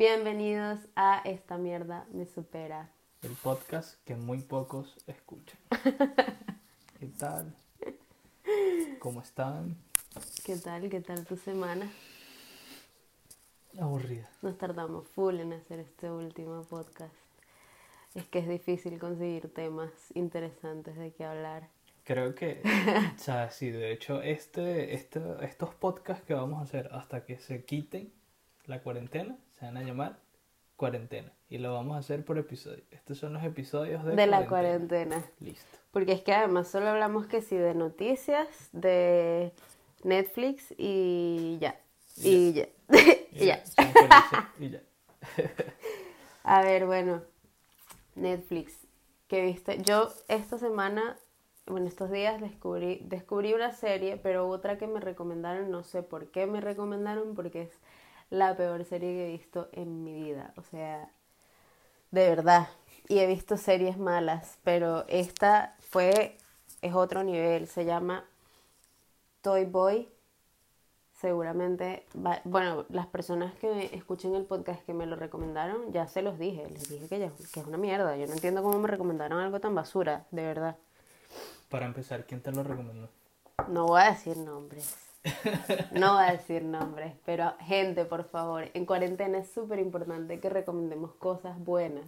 Bienvenidos a Esta mierda me supera. El podcast que muy pocos escuchan. ¿Qué tal? ¿Cómo están? ¿Qué tal? ¿Qué tal tu semana? Aburrida. Nos tardamos full en hacer este último podcast. Es que es difícil conseguir temas interesantes de qué hablar. Creo que, o sea, sí, de hecho, este, este, estos podcasts que vamos a hacer hasta que se quiten la cuarentena, se van a llamar cuarentena. Y lo vamos a hacer por episodio. Estos son los episodios de, De la cuarentena. Listo. Porque es que además solo hablamos que sí de noticias, de Netflix y ya. Y ya. Y ya. Y ya. A ver, bueno, Netflix, ¿qué viste? Yo esta semana, bueno, estos días descubrí, descubrí una serie, pero otra que me recomendaron, no sé por qué me recomendaron, porque es la peor serie que he visto en mi vida. O sea, de verdad. Y he visto series malas, pero esta fue, es otro nivel, se llama Toy Boy. Seguramente, va- bueno, las personas que escuchen el podcast que me lo recomendaron, ya se los dije, les dije que, ya- que es una mierda. Yo no entiendo cómo me recomendaron algo tan basura, de verdad. Para empezar, ¿quién te lo recomendó? No voy a decir nombres. No voy a decir nombres, pero gente, por favor, en cuarentena es súper importante que recomendemos cosas buenas.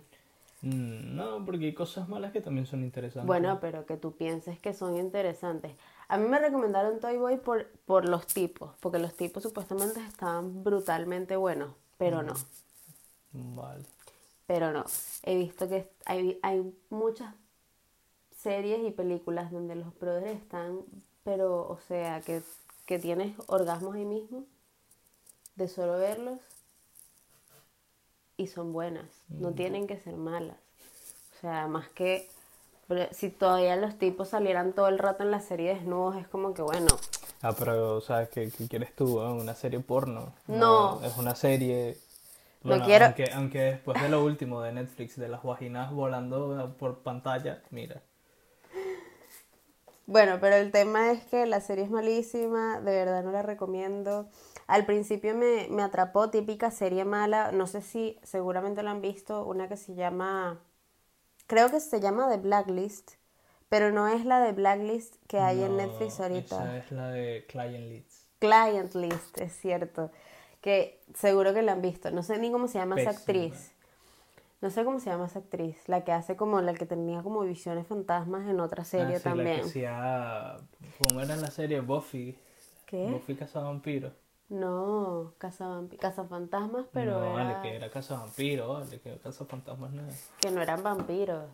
Mm, No, porque hay cosas malas que también son interesantes. Bueno, pero que tú pienses que son interesantes. A mí me recomendaron Toy Boy por, por los tipos, porque los tipos supuestamente estaban brutalmente buenos, pero no, Vale. pero no. He visto que hay, hay muchas series y películas donde los brothers están, pero, o sea, que, que tienes orgasmos ahí mismo, de solo verlos, y son buenas, no tienen que ser malas. O sea, más que pero si todavía los tipos salieran todo el rato en la serie desnudos, es como que bueno, Ah, pero, ¿sabes qué, qué quieres tú? ah? ¿Una serie porno? No. Es una serie... No Bueno, quiero- Aunque, aunque después de lo último de Netflix, de las vaginas volando por pantalla, mira. Bueno, pero el tema es que la serie es malísima, de verdad no la recomiendo. Al principio me, me atrapó, típica serie mala, no sé si seguramente lo han visto, una que se llama, creo que se llama The Blacklist, pero no es la de Blacklist que hay en Netflix ahorita. Esa es la de Client Leads. Client List, es cierto, que seguro que la han visto, no sé ni cómo se llama esa actriz. No sé cómo se llama esa actriz, la que hace como la que tenía como visiones fantasmas en otra serie Ah, sí, La también. que hacía... ¿Cómo era la serie? Buffy. ¿Qué? Buffy Cazavampiro. No, Cazafantasmas, pero no, era- vale, que era Cazavampiro, vale, que Cazafantasmas no es. que no eran vampiros.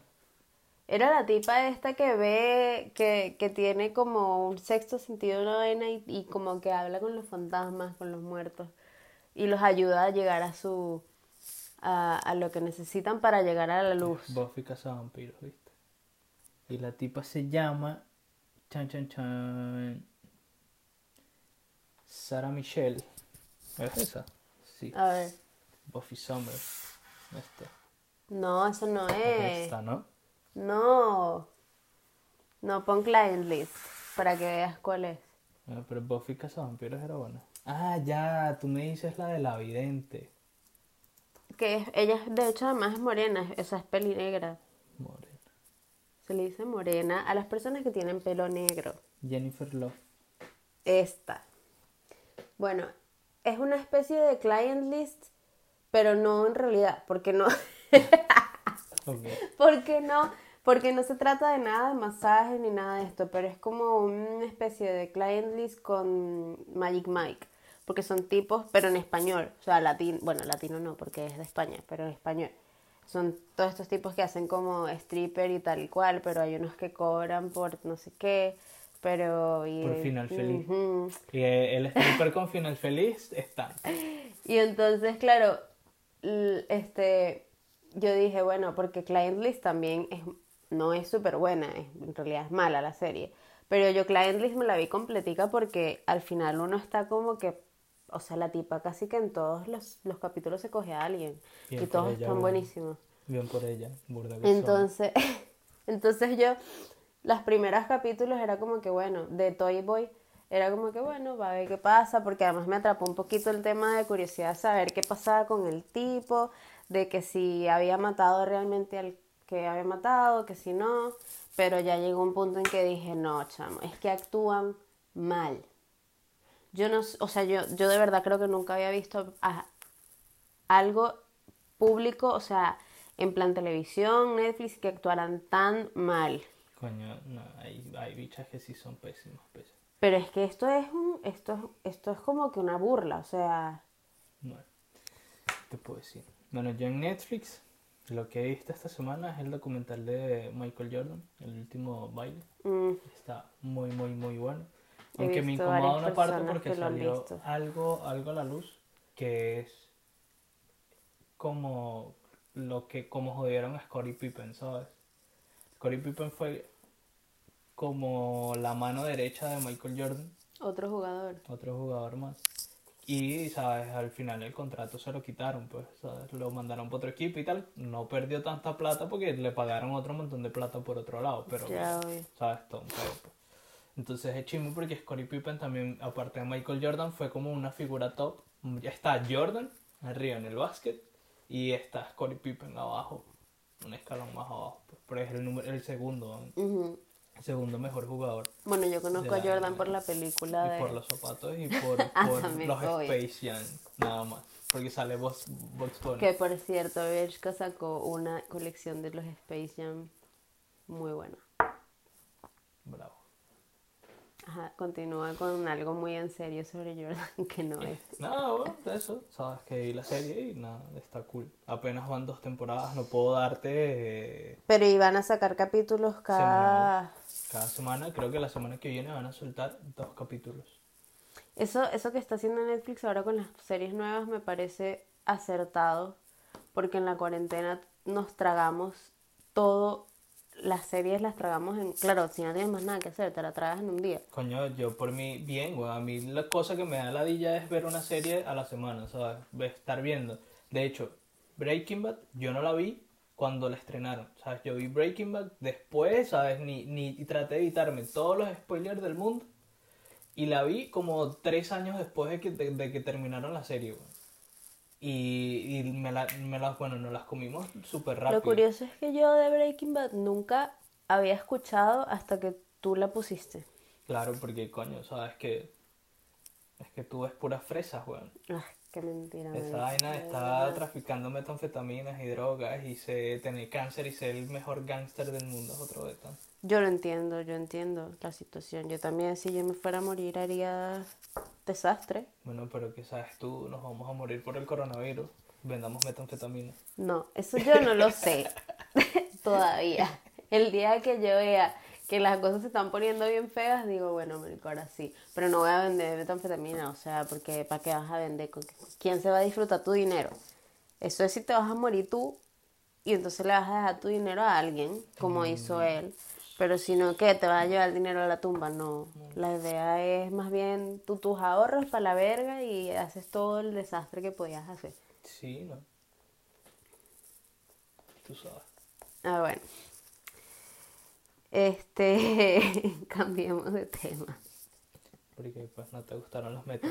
Era la tipa esta que ve, que, que tiene como un sexto sentido, una vaina y, y como que habla con los fantasmas, con los muertos y los ayuda a llegar a su, a, a lo que necesitan para llegar a la luz. Buffy Cazavampiros, ¿viste? Y la tipa se llama... Chan, chan, chan... Sarah Michelle. ¿Es esa? Sí. A ver, Buffy Summers. Esta. no, eso no Es es. esta, ¿no? No, no, pon client list para que veas cuál es. Ah, pero Buffy Cazavampiros era buena. Ah, ya, tú me dices la de la vidente. Que es- ella, de hecho, además es morena, esa es peli negra. Morena. Se le dice morena a las personas que tienen pelo negro. Jennifer Love. Esta. Bueno, es una especie de client list, pero no en realidad, porque no, porque no, porque no se trata de nada de masajes ni nada de esto, pero es como una especie de client list con Magic Mike, porque son tipos, pero en español, o sea, latino, bueno, latino no, porque es de España, pero en español. Son todos estos tipos que hacen como stripper y tal y cual, pero hay unos que cobran por no sé qué, pero... Y, Por final feliz. Y el stripper con final feliz está. Y entonces, claro, este, yo dije, bueno, porque Client List también es, no es súper buena, es- en realidad es mala la serie. Pero yo Client List me la vi completica porque al final uno está como que, o sea, la tipa casi que en todos los, los capítulos se coge a alguien. Bien y todos ella, están buenísimos. Bien por ella. Burda que. Entonces, entonces yo, los primeros capítulos era como que, bueno, de Toy Boy era como que bueno, va a ver qué pasa, porque además me atrapó un poquito el tema de curiosidad, saber qué pasaba con el tipo, de que si había matado realmente al que había matado, que si no, pero ya llegó un punto en que dije, no, chamo, es que actúan mal. Yo no, o sea, yo, yo de verdad creo que nunca había visto a- algo público, o sea, en plan televisión, Netflix, que actuaran tan mal. Coño, no, hay, hay bichas que sí son pésimas, pésimas. Pero es que esto es un, esto es, esto es como que una burla, o sea, Bueno, ¿qué te puedo decir? Bueno, yo en Netflix lo que he visto esta semana es el documental de Michael Jordan, el último baile. mm, Está muy, muy, muy bueno. He Aunque me incomoda varias una parte porque salió algo, algo a la luz que es como lo que como jodieron a Scottie Pippen, ¿sabes? Scottie Pippen fue como la mano derecha de Michael Jordan, otro jugador. otro jugador más. Y, ¿sabes? Al final el contrato se lo quitaron, pues, ¿sabes? Lo mandaron para otro equipo y tal. No perdió tanta plata porque le pagaron otro montón de plata por otro lado, pero... Ya. ¿sabes? Todo un pedo, pues. Entonces es chimo porque Scottie Pippen también, aparte de Michael Jordan, fue como una figura top. Ya está Jordan arriba en el básquet y está Scottie Pippen abajo, un escalón más abajo. Pues, pero es el, número, el segundo, el segundo mejor jugador. Bueno, yo conozco a Jordan por la película Y de... por los zapatos y por, Ah, por los. Space Jam, nada más. Porque sale Box Bunny. Que por cierto, Bershka sacó una colección de los Space Jam muy buena. Bravo. Ajá, continúa con algo muy en serio sobre Jordan que no es. Nada, bueno, eso, sabes que vi la serie y nada, está cool. Apenas van dos temporadas, no puedo darte eh, Pero iban a sacar capítulos cada... cada semana, creo que la semana que viene van a soltar dos capítulos. Eso, eso que está haciendo Netflix ahora con las series nuevas me parece acertado, porque en la cuarentena nos tragamos todo, las series las tragamos en... Claro, si no tienes más nada que hacer, te la tragas en un día. Coño, yo por mí, bien, güey, a mí la cosa que me da la dilla es ver una serie a la semana, ¿sabes? Ve- Estar viendo. De hecho, Breaking Bad, yo no la vi cuando la estrenaron, ¿sabes? Yo vi Breaking Bad después, ¿sabes? Ni, ni y traté de evitarme todos los spoilers del mundo. Y la vi como tres años después de que, de, de que terminaron la serie, güey. Y, y me, la, me las, bueno, nos las comimos súper rápido. Lo curioso es que yo de Breaking Bad nunca había escuchado hasta que tú la pusiste. Claro, porque coño, sabes que es que tú ves puras fresas, weón. Ay, qué mentira. me Esa vaina está traficando metanfetaminas y drogas y se tiene cáncer y ser el mejor gángster del mundo es otro beta. Yo lo entiendo, yo entiendo la situación. Yo también, si yo me fuera a morir, haría desastre. Bueno, pero que sabes tú, nos vamos a morir por el coronavirus. Vendamos metanfetamina. No, eso yo no lo sé todavía. El día que yo vea que las cosas se están poniendo bien feas, digo, bueno, ahora sí. Pero no voy a vender metanfetamina, o sea, porque ¿para qué vas a vender? ¿Con ¿Quién se va a disfrutar tu dinero? Eso es si te vas a morir tú y entonces le vas a dejar tu dinero a alguien, como hizo él. Pero si no, ¿qué? ¿Te vas a llevar el dinero a la tumba? No. La idea es más bien tú tus ahorros para la verga y haces todo el desastre que podías hacer. Sí, ¿no? Tú sabes. Ah, bueno. Este, cambiemos de tema. Porque pues no te gustaron los metas.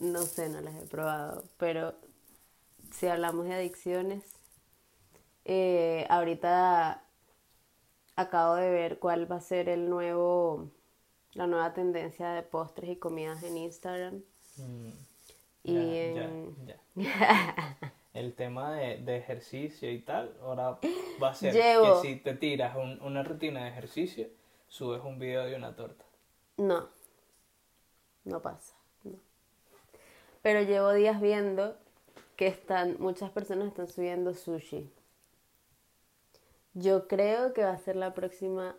No sé, no las he probado, pero si hablamos de adicciones, eh, ahorita acabo de ver cuál va a ser el nuevo, la nueva tendencia de postres y comidas en Instagram. Mm, Y ya, en- ya, ya. El tema de, de ejercicio y tal, ahora va a ser Llevo- que si te tiras un- una rutina de ejercicio, subes un video de una torta. No, no pasa. no. Pero llevo días viendo que están, muchas personas están subiendo sushi. Yo creo que va a ser la próxima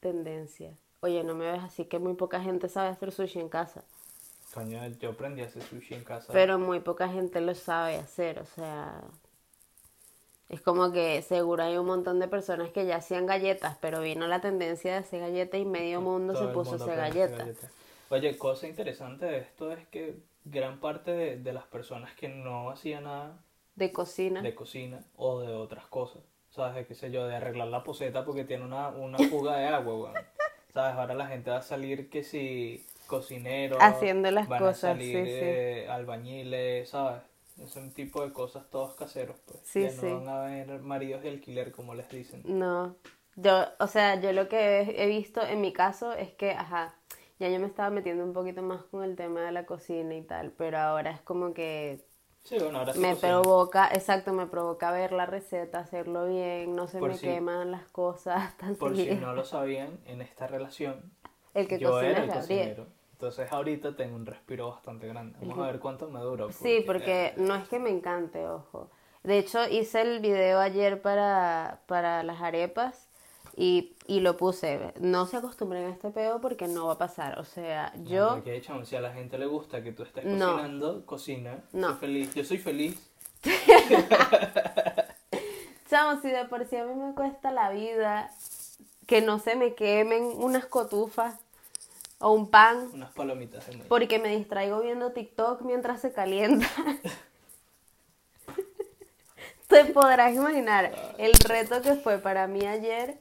tendencia. Oye, no me ves así que muy poca gente sabe hacer sushi en casa. Coño, yo aprendí a hacer sushi en casa. Pero muy poca gente lo sabe hacer, o sea, es como que seguro hay un montón de personas que ya hacían galletas, pero vino la tendencia de hacer galletas y medio mundo Todo se puso a hacer galletas. Oye, cosa interesante de esto es que gran parte de, de las personas que no hacían nada De cocina. de cocina o de otras cosas, ¿sabes? De qué sé yo, de arreglar la poseta porque tiene una, una fuga de agua, weón. ¿Sabes? Ahora la gente va a salir que si cocineros. Haciendo las van cosas, a salir sí, sí. eh, albañiles, ¿sabes? Ese tipo de cosas todos caseros, pues. Sí, ya sí. no van a ver maridos de alquiler, como les dicen. No, yo, o sea, yo lo que he visto en mi caso es que, ajá, ya yo me estaba metiendo un poquito más con el tema de la cocina y tal, pero ahora es como que Sí, bueno, ahora sí me provoca, exacto, me provoca ver la receta, hacerlo bien, no se Por me si- queman las cosas tan Por si no lo sabían, en esta relación El que yo cocina era es el Gabriel. cocinero. Entonces ahorita tengo un respiro bastante grande. Vamos a ver cuánto me dura. Sí, porque no es que me encante, ojo. De hecho, hice el video ayer para, para las arepas y, y lo puse. No se acostumbren a este pedo porque no va a pasar. O sea, yo... Porque, chamo, si a la gente le gusta que tú estés No. cocinando, cocina. No. Soy feliz. Yo soy feliz. Chamo, si de por sí a mí me cuesta la vida que no se me quemen unas cotufas o un pan Unas palomitas maíz. porque me distraigo viendo TikTok mientras se calienta. Te podrás imaginar el reto que fue para mí ayer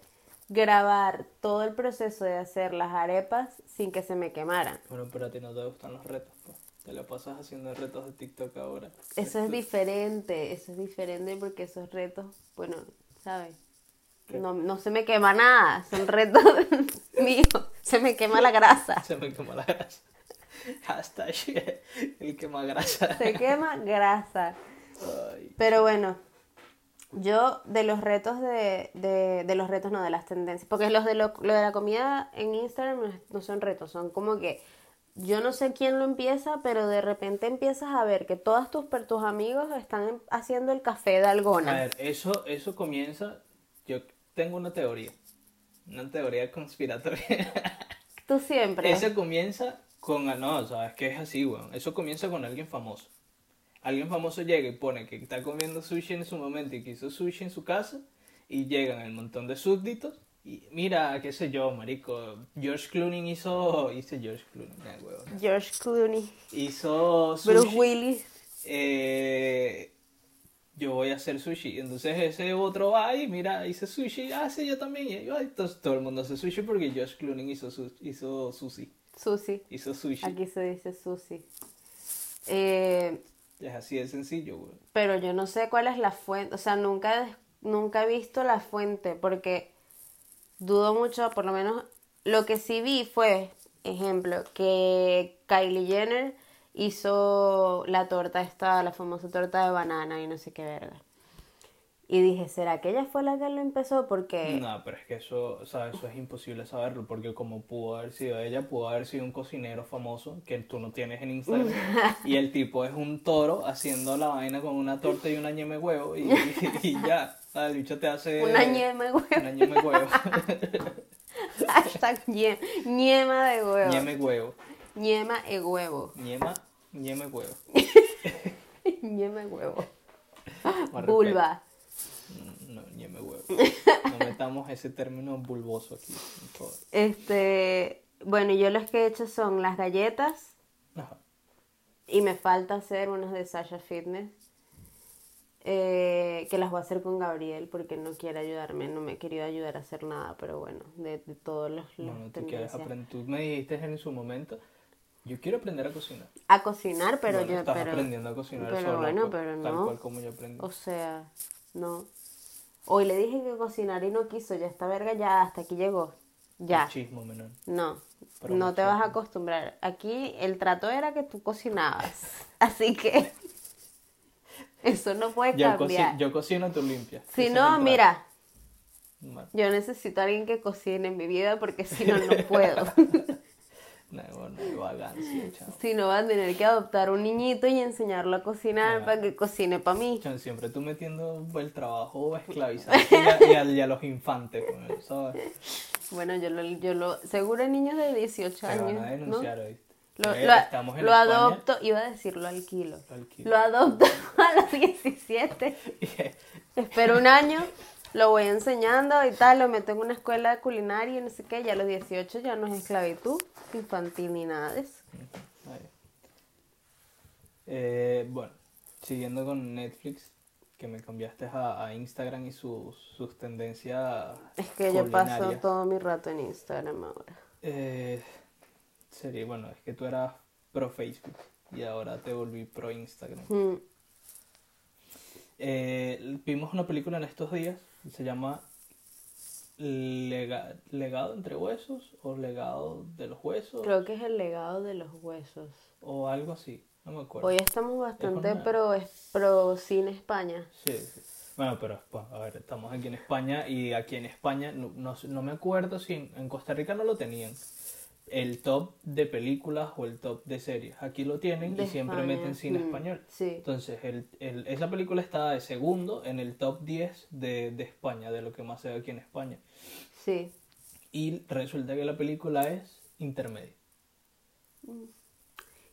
grabar todo el proceso de hacer las arepas sin que se me quemaran. Bueno, pero a ti no te gustan los retos, pues. Te lo pasas haciendo retos de TikTok ahora. Eso es diferente, eso es diferente porque esos retos, bueno, ¿sabes? No, no se me quema nada, son retos míos, se me quema la grasa. Se me quema la grasa. Hashtag el quema grasa. Se quema grasa. Ay. Pero bueno, yo de los retos de, de, de los retos, no, de las tendencias, porque los de lo, lo de la comida en Instagram no, son retos, son como que yo no sé quién lo empieza, pero de repente empiezas a ver que todos tus, tus amigos están em- haciendo el café de A algona. ver, eso, eso comienza. Yo tengo una teoría. Una teoría conspiratoria. Tú siempre. Eso comienza con. No, sabes que es así, weón. Eso comienza con alguien famoso. Alguien famoso llega y pone que está comiendo sushi en su momento y que hizo sushi en su casa. Y llegan el montón de súbditos. Y mira, qué sé yo, marico. George Clooney hizo. Hice George Clooney, nah. George Clooney, Hizo sushi. Bruce Willis. eh, yo voy a hacer sushi. Entonces ese otro va y mira, hice sushi. Ah, sí, yo también. Y entonces todo el mundo hace sushi porque George Clooney hizo, su- hizo sushi. Susi. Hizo sushi. Aquí se dice Susi. Eh, Es así de sencillo, güey. pero yo no sé cuál es la fuente, o sea, nunca, nunca he visto la fuente porque dudo mucho, por lo menos lo que sí vi fue, ejemplo, que Kylie Jenner hizo la torta esta, la famosa torta de banana y no sé qué verga. Y dije, ¿será que ella fue la que lo empezó? Porque No, pero es que eso, o sea, eso es imposible saberlo, porque como pudo haber sido ella, pudo haber sido un cocinero famoso que tú no tienes en Instagram, y el tipo es un toro haciendo la vaina con una torta y una ñeme huevo, y, y ya, el bicho te hace... una ñema de huevo. Una ñeme huevo. Hashtag ñe- ñema de huevo. ñeme huevo. Ñema de huevo. Ñema, ñeme huevo. Vulva. respeto. No, ñeme huevo. No metamos ese término bulboso aquí, por favor. Este, bueno, yo los que he hecho son las galletas Ajá. y me falta hacer unos de Sasha Fitness. eh, que las voy a hacer con Gabriel porque no quiere ayudarme, no me ha querido ayudar a hacer nada, pero bueno, de, de todos los, los Bueno, tú quieres aprender. Tú me dijiste en su momento, yo quiero aprender a cocinar. A cocinar, pero Bueno, yo, estás pero, aprendiendo a cocinar pero sola, bueno, pues, pero tal no. cual como yo aprendí. o sea, no. Hoy le dije que cocinar y no quiso, ya esta verga ya hasta aquí llegó. Ya. Chismo menor. No, Pero no te vas a acostumbrar. Aquí el trato era que tú cocinabas. Así que eso no puede Yo, coci- cambiar. yo cocino, tú limpias. Si no, mira, yo necesito a alguien que cocine en mi vida porque si no, no puedo. no, bueno, hay vagancia, chao. si no, va a tener que adoptar un niñito y enseñarlo a cocinar para que cocine para mí. Siempre tú metiendo el trabajo esclavizante y a, y a- y a los infantes, pues, ¿sabes? Bueno, yo lo, yo lo, seguro hay niños de 18 Te años. van a ¿no? denunciar, ¿oíste? Lo, Eh, lo- lo adopto, iba a decir lo alquilo. Lo alquilo. Lo adopto a los 17. Espero un año, lo voy enseñando y tal, lo meto en una escuela culinaria y no sé qué, ya a los 18 ya no es esclavitud infantil ni nada de eso. Eh, bueno, siguiendo con Netflix, que me cambiaste a, a Instagram y sus, sus tendencias Es que yo paso todo mi rato en Instagram ahora. Eh, Serie, bueno, es que tú eras pro Facebook y ahora te volví pro Instagram. Mm, Eh, vimos una película en estos días, se llama Lega- Legado entre huesos o Legado de los huesos Creo que es el legado de los huesos. o algo así, no me acuerdo. Hoy estamos bastante una- pro, es- pro cine España. Sí, sí. Bueno, pero pues, a ver, estamos aquí en España y aquí en España no, no, no me acuerdo si en, en Costa Rica no lo tenían. El top de películas o el top de series. Aquí lo tienen De y siempre España, meten cine mm, español. sí. Entonces, el, el- esa película está de segundo en el top 10 de, de España, de lo que más se ve aquí en España. Sí. Y resulta que la película es intermedia.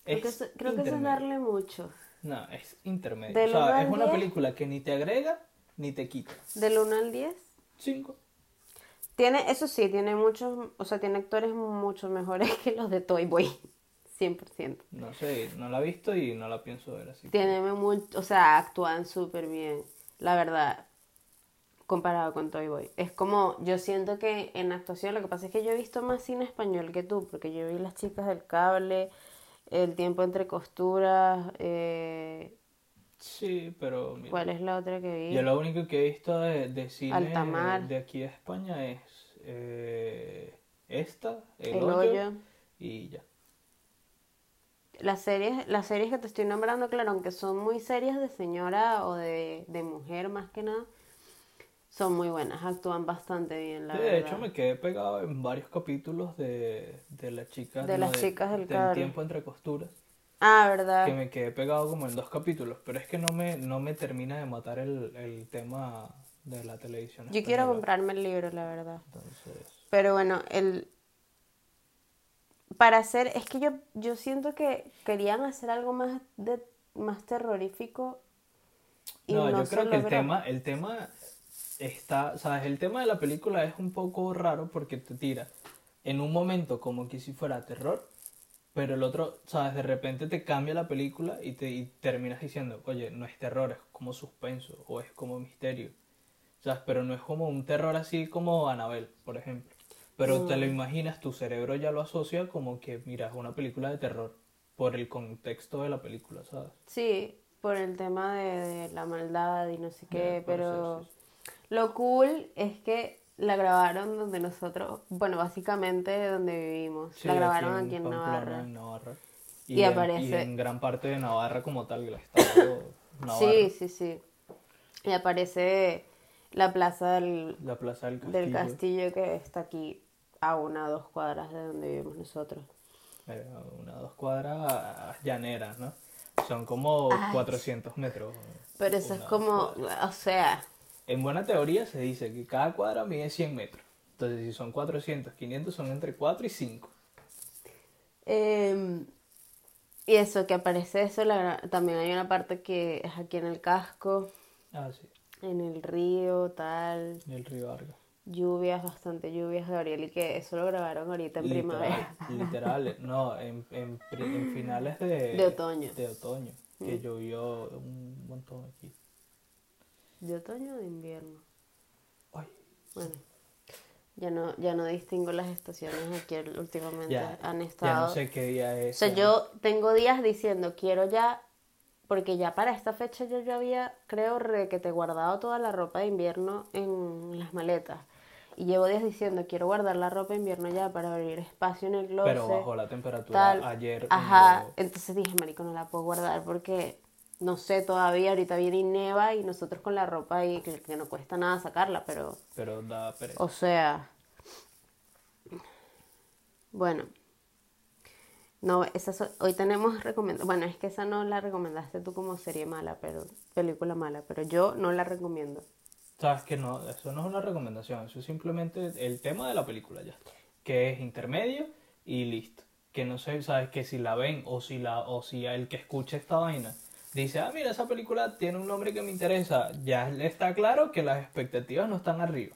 Creo, que, eso- creo que eso es darle mucho. No, es intermedia. O sea, es una 10. película que ni te agrega ni te quita. Del 1 al 10. Cinco. Tiene, eso sí, tiene muchos, o sea, tiene actores mucho mejores que los de Toy Boy. 100%. No sé, no la he visto y no la pienso ver así. que- Tiene mucho, o sea, actúan súper bien, la verdad, comparado con Toy Boy. Es como, yo siento que en actuación, lo que pasa es que yo he visto más cine español que tú, porque yo vi Las chicas del cable, El tiempo entre costuras, eh, Sí, pero mira, ¿cuál es la otra que vi? yo lo único que he visto de, de cine Altamar. de aquí de España es eh, esta, El, El hoyo, hoyo. y ya. Las series, las series que te estoy nombrando, claro, aunque son muy series de señora o de, de mujer más que nada, son muy buenas, actúan bastante bien, la verdad. de hecho, me quedé pegado en varios capítulos de, de las chicas, De no, las chicas del tiempo entre costuras. Ah, ¿verdad? Que me quedé pegado como en dos capítulos, pero es que no me, no me termina de matar el, el tema de la televisión. Yo quiero comprarme el libro, la verdad. Entonces, Pero bueno, el para hacer, es que yo, yo siento que querían hacer algo más de más terrorífico y no, no, yo creo que el tema, el tema está, sabes, el tema de la película es un poco raro porque te tira en un momento como que si fuera terror, pero el otro, sabes, de repente te cambia la película y te y terminas diciendo, oye, no es terror, es como suspenso o es como misterio, sabes, pero no es como un terror así como Annabelle, por ejemplo. Pero te lo imaginas, tu cerebro ya lo asocia como que, mira, es una película de terror por el contexto de la película, ¿sabes? Sí, por el tema de, de la maldad y no sé qué, ser, pero sí, sí. lo cool es que la grabaron donde nosotros, bueno, básicamente donde vivimos. Sí, la grabaron aquí en, Pamplona, Navarra. en Navarra. Y en- aparece- y en gran parte de Navarra como tal, el estado Navarra. Sí, sí, sí. Y aparece la plaza del, La plaza del castillo. del castillo que está aquí a una o dos cuadras de donde vivimos nosotros. Eh, una dos cuadras llaneras, ¿no? Son como Ay. 400 metros. Pero eso es como, o sea, En buena teoría se dice que cada cuadra mide 100 metros. Entonces, si son 400, 500 son entre 4 y 5. em, y eso, que aparece eso, la- también hay una parte que es aquí en el casco, Ah, sí. En el río, tal, Y el río Vargas. lluvias, bastante lluvias, Gabriel, y que eso lo grabaron ahorita en primavera. Literal, no, en, en, en finales de, De otoño. Mm. De otoño, que llovió un montón aquí. ¿De otoño o de invierno? Ay, Bueno, ya no, ya no distingo las estaciones aquí últimamente. ya, Han ya estado. no sé qué día O es. sea, ya. yo tengo días diciendo, quiero ya, porque ya para esta fecha yo ya había, creo, re- que te guardado toda la ropa de invierno en las maletas. Y llevo días diciendo, quiero guardar la ropa de invierno ya para abrir espacio en el closet. Pero bajó la temperatura tal. ayer. Ajá, entonces dije, marico, no la puedo guardar porque, no sé, todavía ahorita viene y neva y nosotros con la ropa ahí, que, que no cuesta nada sacarla, pero... Pero da pereza. O sea, bueno, no, esa so- hoy tenemos recomendación. Bueno, es que esa no la recomendaste tú como serie mala, pero película mala, pero yo no la recomiendo. Sabes que no, eso no es una recomendación, eso es simplemente el tema de la película ya. Que es intermedio y listo. Que no sé, sabes que si la ven o si la, o si el que escucha esta vaina dice, ah, mira, esa película tiene un nombre que me interesa, ya le está claro que las expectativas no están arriba.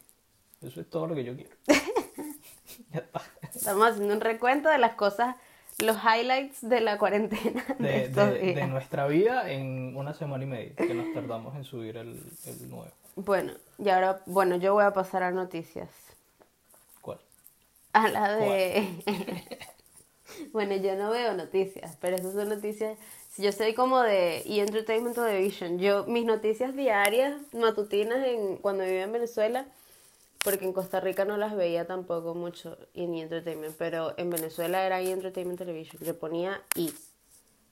Eso es todo lo que yo quiero. ya está. Estamos haciendo un recuento de las cosas, los highlights de la cuarentena de, De, estos de- nuestra vida en una semana y media, que nos tardamos en subir el, el nuevo. Bueno, y ahora, bueno, yo voy a pasar a noticias. ¿Cuál? A la de... Bueno, yo no veo noticias, pero esas son noticias. Yo soy como de E! Entertainment Television, yo mis noticias diarias, matutinas en cuando vivía en Venezuela, porque en Costa Rica no las veía tampoco mucho en! Entertainment, pero en Venezuela era! Entertainment Television. Yo ponía E!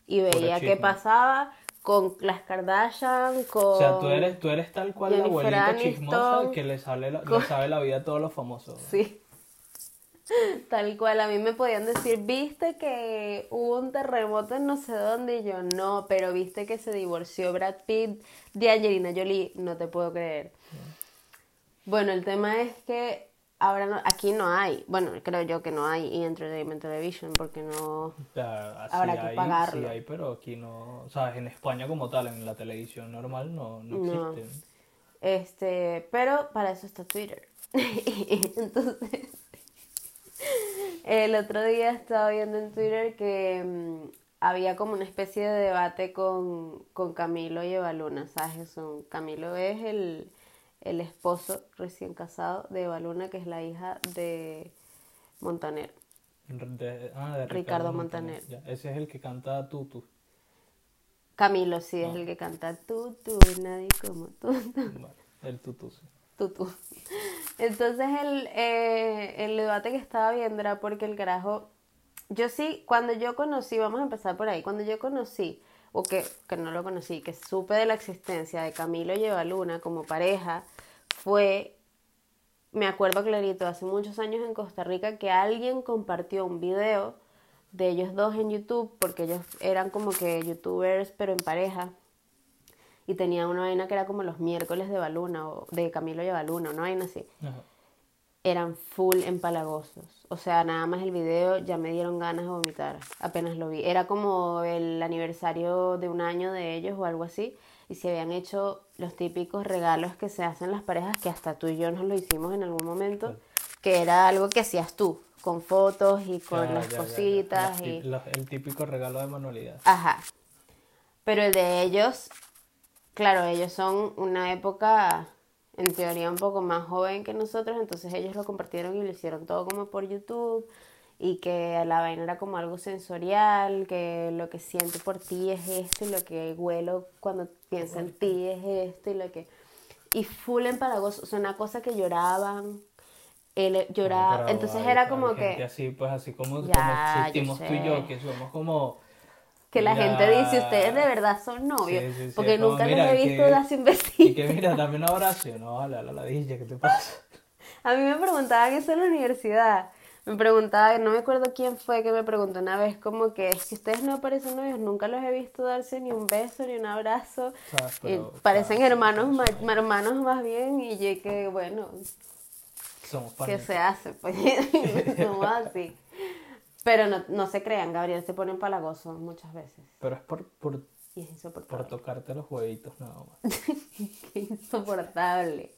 y veía qué pasaba con las Kardashian, con O sea, tú eres, tú eres tal cual la Jennifer abuelita Aniston, chismosa que le, sale la, le sabe la vida a todos los famosos. Sí. Tal cual, a mí me podían decir, viste que hubo un terremoto en no sé dónde, y yo no, pero viste que se divorció Brad Pitt de Angelina Jolie, no te puedo creer. Bueno, el tema es que ahora no, aquí no hay, bueno, creo yo que no hay E! Entertainment Television, porque no... O sea, así Habrá que hay, pagarlo. sí hay, pero aquí no, sabes, en España como tal, en la televisión normal no, no No. existen. Este, pero para eso está Twitter. Entonces, el otro día estaba viendo en Twitter que mm, había como una especie de debate con, con Camilo y Eva Luna, ¿sabes? Son, Camilo es el, el esposo recién casado de Eva Luna, que es la hija de Montaner. De- ah, de Ricardo Montaner. Ya, ese es el que canta Tutu. Camilo sí es el que canta tú, nadie como tú. tú". Vale, el Tutu, sí. Tutu. Entonces el, eh, el debate que estaba viendo era porque el carajo, yo sí, cuando yo conocí, vamos a empezar por ahí, cuando yo conocí, o que, que no lo conocí, que supe de la existencia de Camilo y Eva Luna como pareja, fue, me acuerdo clarito, hace muchos años en Costa Rica que alguien compartió un video de ellos dos en YouTube, porque ellos eran como que youtubers, pero en pareja y tenía una vaina que era como los miércoles de Baluna o de Camilo y Baluna, una vaina así. Ajá. Eran full empalagosos. O sea, nada más el video ya me dieron ganas de vomitar. Apenas lo vi. Era como el aniversario de un año de ellos o algo así. Y se habían hecho los típicos regalos que se hacen las parejas, que hasta tú y yo nos lo hicimos en algún momento, que era algo que hacías tú, con fotos y con las ya, ya, ya. cositas. Y... el típico regalo de manualidad. Ajá. Pero el de ellos, claro, ellos son una época, en teoría, un poco más joven que nosotros, entonces ellos lo compartieron y lo hicieron todo como por YouTube y que la vaina era como algo sensorial, que lo que siento por ti es esto y lo que huelo cuando pienso en ti es esto y lo que... Y full empalagoso, o sea, una cosa que lloraban, él lloraba, Pero entonces era como que... así, pues así como, Ya, como existimos tú y yo, que somos como... Que la Mira, gente dice, ustedes de verdad son novios, Sí, sí, sí, porque como, nunca mira, los he visto darse un Y besito. que mira, dame un abrazo. Y No, vale, a la ladilla, ¿qué te pasa? A mí me preguntaban eso en la universidad. Me preguntaba, no me acuerdo quién fue que me preguntó una vez, como que es que ustedes no parecen novios, nunca los he visto darse ni un beso ni un abrazo. Y parecen claro, hermanos, ma- hermanos más bien, y yo que bueno, Somos ¿qué se hace? Pues somos así. Pero no, no se crean, Gabriel se pone empalagoso muchas veces. Pero es por, por, Y es por tocarte los huevitos nada más. Qué insoportable.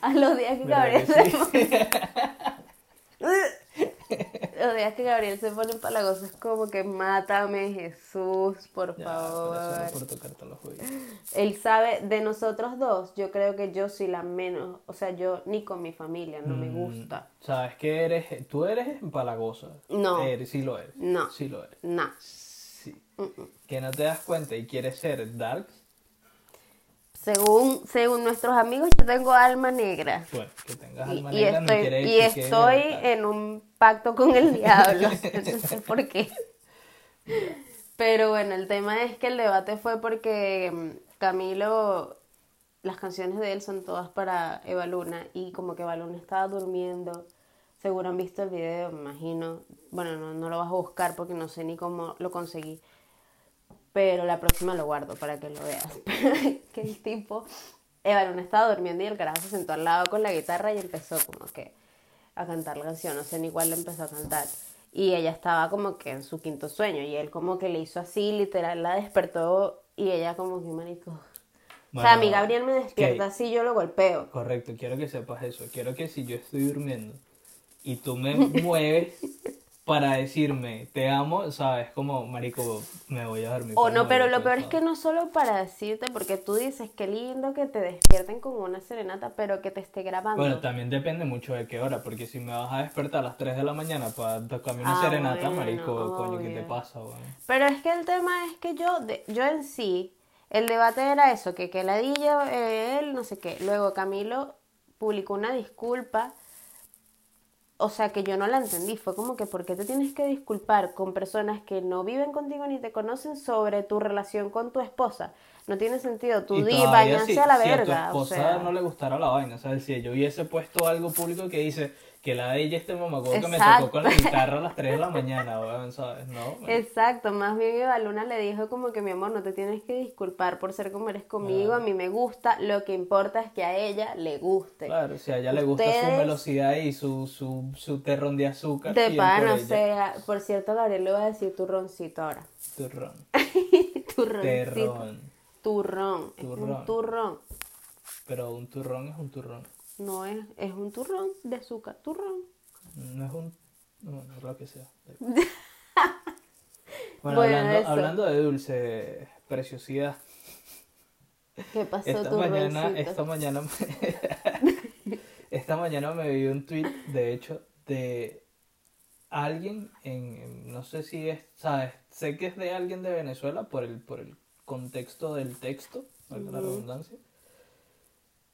A los días que ¿Verdad Gabriel que se pone... Los días que Gabriel se pone empalagoso es como que mátame Jesús, por Ya, favor. pero eso no es por tocarte los huevitos. Él sabe, de nosotros dos, yo creo que yo soy la menos, o sea, yo ni con mi familia, no me Mm, gusta. Sabes que eres, tú eres empalagosa. No. Eres, sí lo eres. No. Sí lo eres. No. Sí. Que no te das cuenta y quieres ser darks. Según, según nuestros amigos, yo tengo alma negra. Bueno, que tengas Y, alma y negra no estoy, quiere y decir estoy en un pacto con el diablo. No sé por qué. Pero bueno, el tema es que el debate fue porque mm, Camilo, las canciones de él son todas para Eva Luna y como que Eva Luna estaba durmiendo. Seguro han visto el video, me imagino. Bueno, no, no lo vas a buscar porque no sé ni cómo lo conseguí. Pero la próxima lo guardo para que lo veas. que el tipo, Eva Luna estaba durmiendo y el carajo se sentó al lado con la guitarra y empezó como que a cantar la canción. No sé ni cuál le empezó a cantar. Y ella estaba como que en su quinto sueño y él como que le hizo así, literal, la despertó y ella como que marico. o sea, a mí Gabriel me despierta así, yo lo golpeo. Correcto, quiero que sepas eso. Quiero que si yo estoy durmiendo y tú me mueves para decirme te amo, sabes, como marico, me voy a dormir. O no, pero lo peor es que no solo para decirte, porque tú dices qué lindo que te despierten con una serenata, pero que te esté grabando. Bueno, también depende mucho de qué hora, porque si me vas a despertar a las 3 de la mañana para tocarme una Ah, serenata, bueno, marico, coño, ¿qué te pasa, weón? Pero es que el tema es que yo, de- yo en sí, el debate era eso, que que ladilla eh, él, no sé qué. Luego Camilo publicó una disculpa, o sea, que yo no la entendí. Fue como que, ¿por qué te tienes que disculpar con personas que no viven contigo ni te conocen sobre tu relación con tu esposa? No tiene sentido. Tú di, bañarse si, a la si verga. a tu o esposa sea, no le gustara la vaina, ¿sabes? Si yo hubiese puesto algo público que dice que la de ella este mamacuevo que me tocó con la guitarra a las 3 de la mañana, weón, ¿sabes? No, man. Exacto, más bien Eva Luna le dijo como que mi amor, no te tienes que disculpar por ser como eres conmigo, a mí me gusta, lo que importa es que a ella le guste. Claro, si a ella le gusta su velocidad y su, su, su terrón de azúcar. De pan, o sea, por cierto, Gabriel le va a decir turroncito ahora. Turrón. Turroncito. Terrón. Turrón. Es Turrón. un turrón. Pero un turrón es un turrón. No es, es un turrón de azúcar. Turrón. No es un. No, no es lo que sea. Bueno, Bueno, hablando, eso. hablando de dulce preciosidad. ¿Qué pasó, Esta mañana, esta mañana, me- esta mañana me vi un tweet, de hecho, de alguien en, no sé si es, sabes, sé que es de alguien de Venezuela por el, por el contexto del texto, valga la redundancia,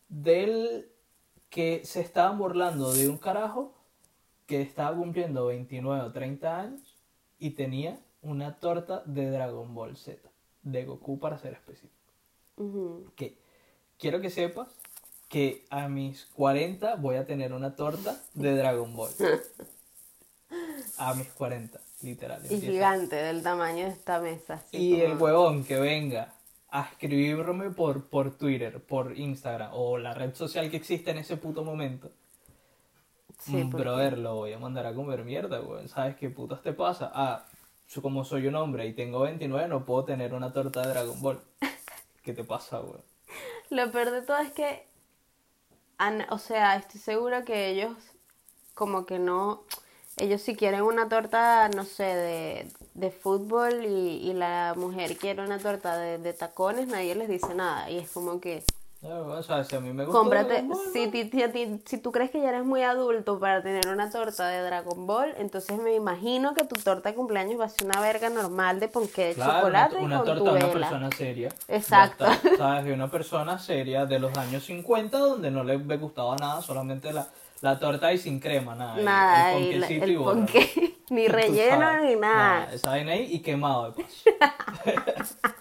del que se estaban burlando de un carajo que estaba cumpliendo 29 o 30 años y tenía una torta de Dragon Ball Z, de Goku para ser específico que quiero que sepas que a mis 40 voy a tener una torta de Dragon Ball. A mis 40, literal. Y empieza. gigante, del tamaño de esta mesa. así Y el huevón que venga a escribirme por, por Twitter, por Instagram o la red social que existe en ese puto momento. Sí, mm, brother, lo voy a mandar a comer mierda, weón. ¿Sabes qué putas te pasa? Ah, yo como soy un hombre y tengo 29, no puedo tener una torta de Dragon Ball. ¿Qué te pasa, weón? Lo peor de todo es que, o sea, estoy segura que ellos como que no, ellos si quieren una torta, no sé, de, de fútbol y, y la mujer quiere una torta de, de tacones, nadie les dice nada. Y es como que, No, o sea, si a mí me gusta cómprate, Ball, si, ti- ti- si tú crees que ya eres muy adulto para tener una torta de Dragon Ball, entonces me imagino que tu torta de cumpleaños va a ser una verga normal de ponqué de Claro, chocolate una, y una con torta tu de una vela. persona seria. Exacto. Está, ¿Sabes? De una persona seria de los años 50 donde no le gustaba nada, solamente la, la torta y sin crema, nada. el- Nada, el, el ponqué, ni relleno sabes, ni nada. Esa vaina ahí y quemado de paso.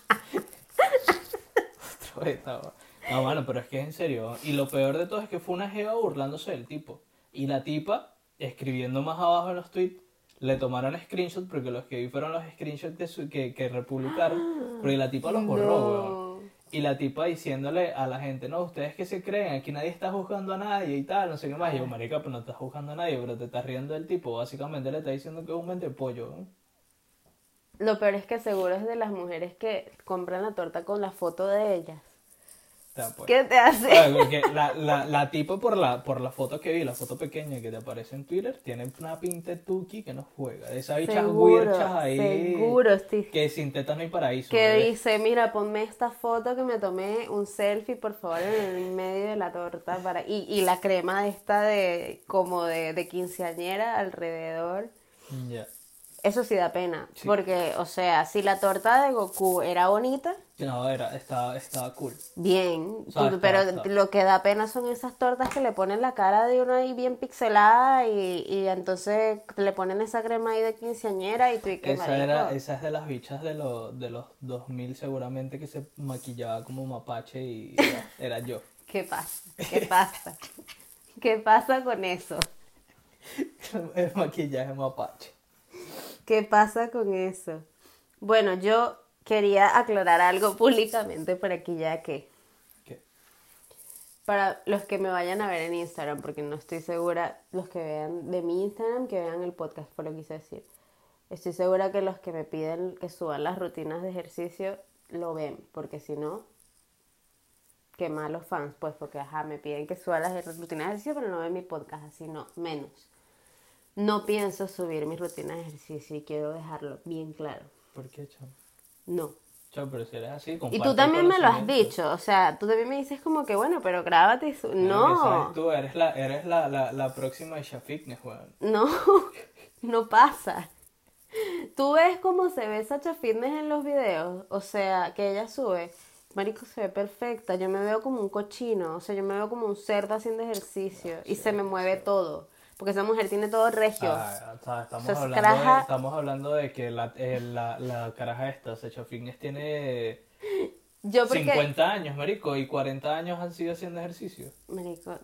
No, mano, pero es que es en serio. Y lo peor de todo es que fue una jeva burlándose del tipo. Y la tipa, escribiendo más abajo en los tweets, le tomaron screenshot porque los que vi fueron los screenshots que, su- que, que republicaron. Porque la tipa los borró, No. weón. Y la tipa diciéndole a la gente, no, ustedes que se creen, aquí nadie está juzgando a nadie y tal, no sé qué más. Y yo, marica, pero no estás juzgando a nadie, pero te estás riendo del tipo. Básicamente le está diciendo que es un mente pollo. Lo peor es que seguro es de las mujeres que compran la torta con la foto de ellas. Pues. ¿Qué te hace? Porque la, la, la tipa por la, por la foto que vi, la foto pequeña que te aparece en Twitter, tiene una pinta tuki que no juega. De esas bichas huirchas ahí. seguro, estoy- Que sin tetas no hay paraíso. Que dice, mira, ponme esta foto que me tomé un selfie, por favor, en el medio de la torta. para Y, y la crema esta de como de, de quinceañera alrededor. Ya. Eso sí da pena. Sí. Porque, o sea, si la torta de Goku era bonita, No, era, estaba, estaba cool. Bien, sea, tú- está- pero lo que da pena son esas tortas que le ponen la cara de uno ahí bien pixelada y, y entonces le ponen esa crema ahí de quinceañera y tú y que Esa, era, esa es de las bichas de, los de los 2000 seguramente que se maquillaba como mapache y era, era yo. ¿Qué pasa? ¿Qué pasa? ¿Qué pasa con eso? El maquillaje mapache. ¿Qué pasa con eso? Bueno, yo quería aclarar algo públicamente por aquí ya que ¿Qué? para los que me vayan a ver en Instagram, porque no estoy segura, los que vean de mi Instagram, que vean el podcast, por lo que quise decir. Estoy segura que los que me piden que suban las rutinas de ejercicio lo ven, porque si no, qué malos fans, pues, porque ajá, me piden que suba las rutinas de ejercicio, pero no ven mi podcast, así no, menos. No pienso subir mi rutina de ejercicio y quiero dejarlo bien claro. ¿Por qué, chamo? No. Chamo, pero si eres así, Y tú también me lo has dicho, o sea, tú también me dices como que bueno, pero grábate y su- No, sabes Tú eres la, eres la, la, la próxima Isha Fitness, weón. no, no pasa. Tú ves cómo se ve Sacha Fitness en los videos, o sea, que ella sube. Marico se ve perfecta, yo me veo como un cochino, o sea, yo me veo como un cerdo haciendo ejercicio y se me mueve todo, porque esa mujer tiene todo regio. Ah, o sea, estamos, Sos hablando caraja- de, estamos hablando de que la, eh, la, la caraja esta, Sacha Fitness, tiene Yo porque... 50 años, marico, y 40 años han sido haciendo ejercicio. Marico,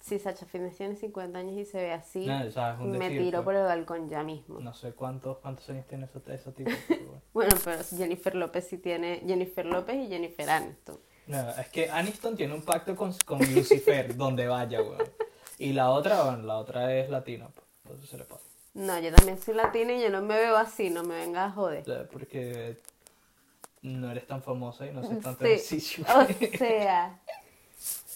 si Sacha Fitness tiene 50 años y se ve así, No, o sea, me decir, tiro pues. por el balcón ya mismo. No sé cuántos, cuántos años tiene esa, esa tipa. pero bueno. Bueno, pero Jennifer López sí tiene Jennifer López y Jennifer Aniston. No, es que Aniston tiene un pacto con, con Lucifer, donde vaya, weón. Y la otra, bueno, la otra es latina, pues, entonces se le pasa. No, yo también soy latina y yo no me veo así, no me vengas a joder. Porque no eres tan famosa y no haces tanto Sí, ejercicio. O sea,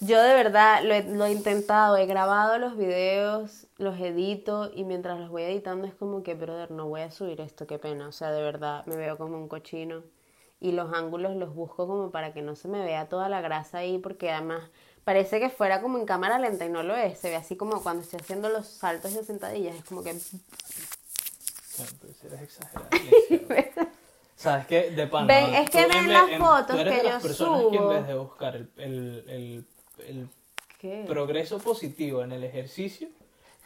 yo de verdad lo he, lo he intentado, he grabado los videos, los edito y mientras los voy editando es como que, brother, no voy a subir esto, qué pena. O sea, de verdad me veo como un cochino y los ángulos los busco como para que no se me vea toda la grasa ahí porque además parece que fuera como en cámara lenta y no lo es. Se ve así como cuando estoy haciendo los saltos de sentadillas, es como que... Bueno, pues eres exagerada. ¿Sabes qué? De pana. Ven, es que ven en las en- fotos tú eres que de las yo personas que en subo. vez de buscar el, el, el, el ¿Qué? progreso positivo en el ejercicio,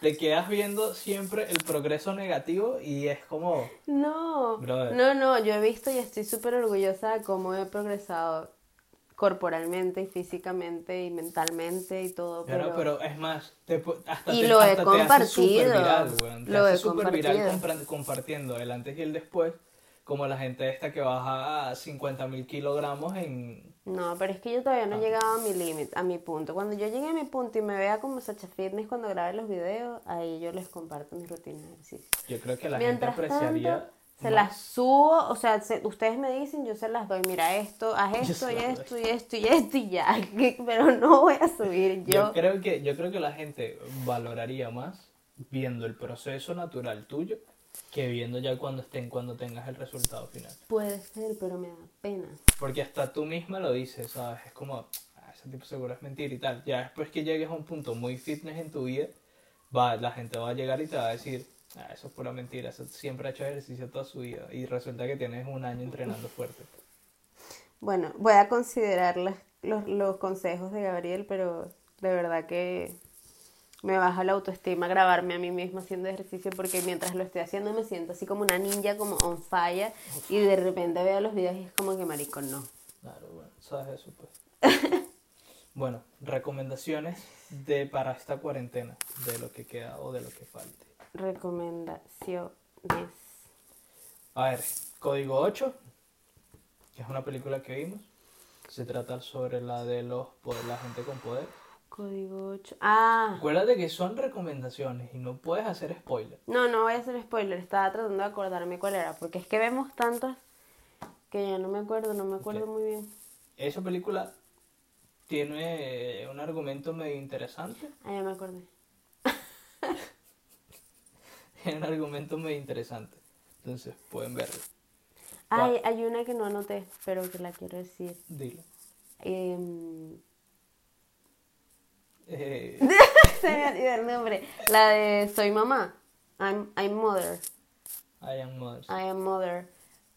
te quedas viendo siempre el progreso negativo y es como... No, Brother. no, no, yo he visto y estoy súper orgullosa de cómo he progresado corporalmente y físicamente y mentalmente y todo, Pero, pero, pero es más, te hasta Y te, lo he hasta súper compartido. viral, weón. Te Lo he viral compartido. compra- compartiendo el antes y el después, como la gente esta que baja a 50 mil kilogramos en... no, pero es que yo todavía no he Ah. llegado a mi límite, a mi punto. Cuando yo llegue a mi punto y me vea como Sacha Fitness cuando grabe los videos, ahí yo les comparto mis rutinas de ejercicio. Yo creo que la Mientras gente apreciaría... tanto, se más- las subo, o sea, se- ustedes me dicen, yo se las doy, mira esto, haz esto y esto y esto y esto y ya, pero no voy a subir Yo, yo. creo que, yo creo que la gente valoraría más viendo el proceso natural tuyo que viendo ya cuando estén, cuando tengas el resultado final. Puede ser, pero me da pena. Porque hasta tú misma lo dices, ¿sabes? Es como, "Ah, ese tipo seguro es mentira y tal. Ya después que llegues a un punto muy fitness en tu vida, va, la gente va a llegar y te va a decir, ah, eso es pura mentira, eso siempre ha hecho ejercicio toda su vida y resulta que tienes un año entrenando fuerte. Bueno, voy a considerar las- los, los consejos de Gabriel, pero de verdad que me baja la autoestima grabarme a mí misma haciendo ejercicio porque mientras lo estoy haciendo me siento así como una ninja, como on fire, y de repente veo los videos y es como que maricón, no. Claro, bueno, sabes eso pues. bueno, recomendaciones de para esta cuarentena, de lo que queda o de lo que falte. Recomendaciones. A ver, Código 8, que es una película que vimos. Se trata sobre la de los poder- la gente con poder. Código 8. Ah, Acuérdate que son recomendaciones y no puedes hacer spoiler. no, no voy a hacer spoiler, estaba tratando de acordarme cuál era, porque es que vemos tantas que ya no me acuerdo, no me acuerdo muy bien. Esa película tiene un argumento medio interesante. Ah, ya me acordé. Tiene un argumento medio interesante. Entonces pueden verlo. Ay, hay una que no anoté, pero que la quiero decir. Dilo. Em, Eh, se me olvidó el nombre. La de Soy mamá. I'm, I'm mother. I am Mothers. I am mother.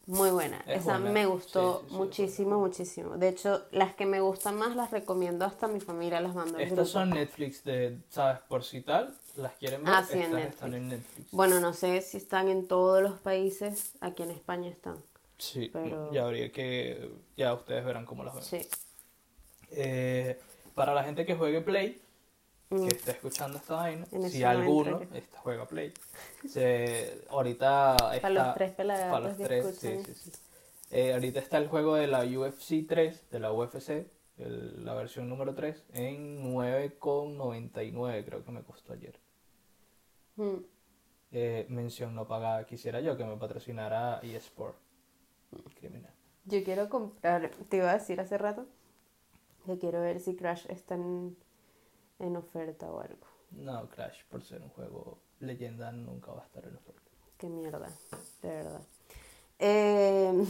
Muy buena. Es Esa buena. me gustó Sí, sí, sí, muchísimo, muchísimo. De hecho, las que me gustan más las recomiendo hasta a mi familia, las mando Estas son Netflix de, ¿sabes? Por si tal, las quieren ver. Ah, sí, en Estas están en Netflix. Bueno, no sé si están en todos los países. Aquí en España están. Sí, pero- ya habría que. Ya ustedes verán cómo las ven. Sí. Eh, para la gente que juegue Play, Mm. que esté escuchando esta vaina, si alguno que- esta juega Play, se, ahorita está. Para los tres pelagatos para los tres, sí, sí, sí. Eh, ahorita está el juego de la UFC 3, de la UFC, el- la versión número 3, en 9,99 creo que me costó ayer. Mm. Eh, mención no pagada, quisiera yo que me patrocinara eSport. Criminal. Yo quiero comprar, te iba a decir hace rato, que quiero ver si Crash está en, en oferta o algo. No, Crash, por ser un juego leyenda nunca va a estar en nosotros. Qué mierda, de verdad. Eh,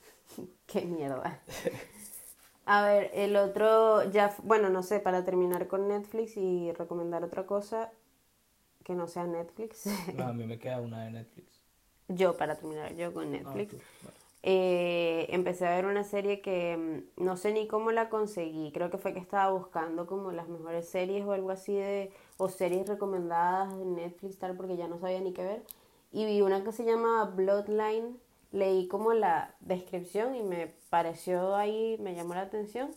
qué mierda. A ver, el otro, ya, bueno, no sé, para terminar con Netflix y recomendar otra cosa que no sea Netflix. No, a mí me queda una de Netflix. yo, para terminar, yo con Ah, Netflix. tú, vale. Eh, empecé a ver una serie que mm, no sé ni cómo la conseguí. Creo que fue que estaba buscando como las mejores series o algo así de, o series recomendadas en Netflix tal, porque ya no sabía ni qué ver. Y vi una que se llama Bloodline. Leí como la descripción y me pareció ahí, me llamó la atención.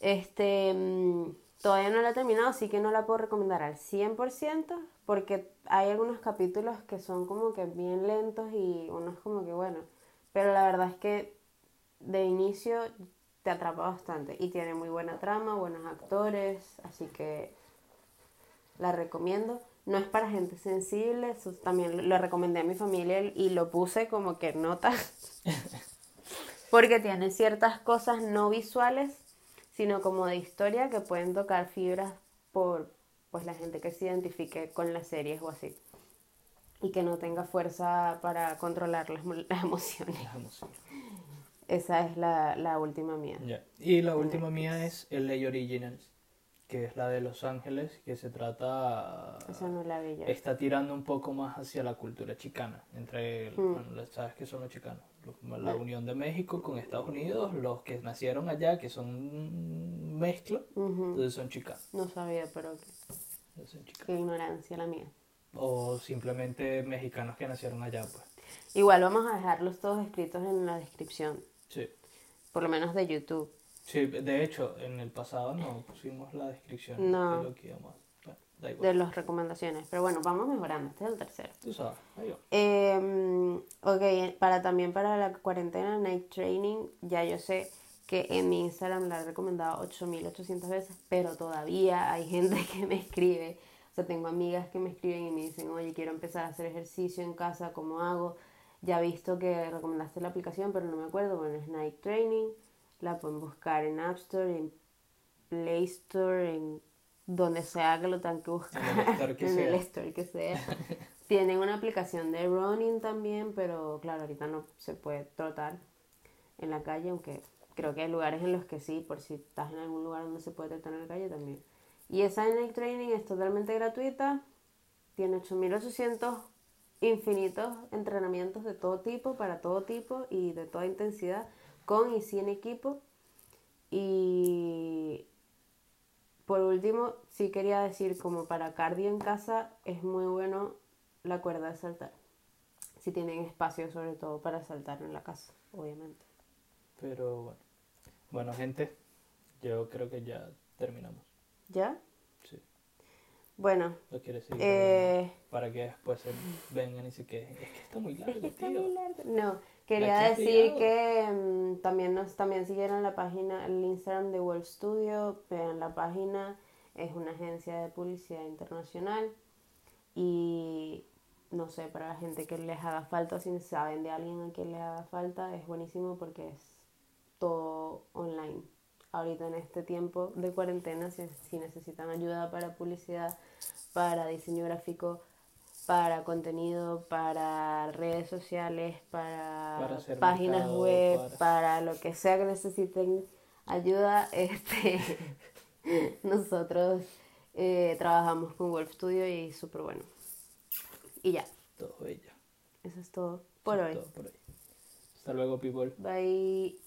Este, mm, todavía no la he terminado, así que no la puedo recomendar al 100%, porque hay algunos capítulos que son como que bien lentos y uno es como que bueno, pero la verdad es que de inicio te atrapa bastante y tiene muy buena trama, buenos actores, así que la recomiendo. No es para gente sensible, eso también lo recomendé a mi familia y lo puse como que nota, porque tiene ciertas cosas no visuales, sino como de historia que pueden tocar fibras por pues la gente que se identifique con las series o así y que no tenga fuerza para controlar las, las emociones. Las emociones. Esa es la, la última mía. Ya. Y la última mía es LA Originals, que es la de Los Ángeles, que se trata... Esa no la vi yo. Está tirando un poco más hacia la cultura chicana, entre, Mm. bueno, ¿sabes qué son los chicanos? La unión de México con Estados Unidos, los que nacieron allá, que son mezcla, Ujú. entonces son chicanos. No sabía, pero qué, entonces son qué ignorancia la mía. O simplemente mexicanos que nacieron allá, pues. Igual vamos a dejarlos todos escritos en la descripción, Sí. por lo menos de YouTube. Sí, de hecho, en el pasado no pusimos la descripción No. de lo que íbamos a... De las recomendaciones. Pero bueno, vamos mejorando. Este es el tercero. Tú sabes, ahí va. Eh, ok, para también para la cuarentena Night Training, ya yo sé que en mi Instagram la he recomendado 8800 veces, pero todavía hay gente que me escribe. O sea, tengo amigas que me escriben y me dicen, oye, quiero empezar a hacer ejercicio en casa, ¿cómo hago? Ya he visto que recomendaste la aplicación, pero no me acuerdo. Bueno, es Night Training. La pueden buscar en App Store, en Play Store, en donde sea que lo tengan que buscar. En el store que en el sea. store que sea. Tienen una aplicación de running también, pero claro, ahorita no se puede trotar en la calle, aunque creo que hay lugares en los que sí, por si estás en algún lugar donde se puede trotar en la calle también. Y esa Night Training es totalmente gratuita, tiene 8800 infinitos entrenamientos de todo tipo, para todo tipo y de toda intensidad, con y sin equipo. Y por último, sí quería decir, como para cardio en casa, es muy bueno la cuerda de saltar. Si tienen espacio, sobre todo para saltar en la casa, obviamente. Pero bueno. Bueno, gente, yo creo que ya terminamos. ¿Ya? Sí. Bueno, ¿Lo quieres seguir? eh, Para que después se vengan y se queden. Es que está muy largo, es que está tío. muy largo. No, quería decir que mm, también nos también siguieron la página, el Instagram de World Studio, vean la página, es una agencia de publicidad internacional y no sé, para la gente que les haga falta, si saben de alguien a quien le haga falta, es buenísimo porque es todo online. Ahorita en este tiempo de cuarentena, si, si necesitan ayuda para publicidad, para diseño gráfico, para contenido, para redes sociales, para, páginas mercado, web, para- para... lo que sea que necesiten ayuda, este nosotros eh, trabajamos con Wolf Studio y súper bueno. Y ya, Todo bello. eso es todo por Eso hoy. es todo por hoy. Hasta luego, people. Bye.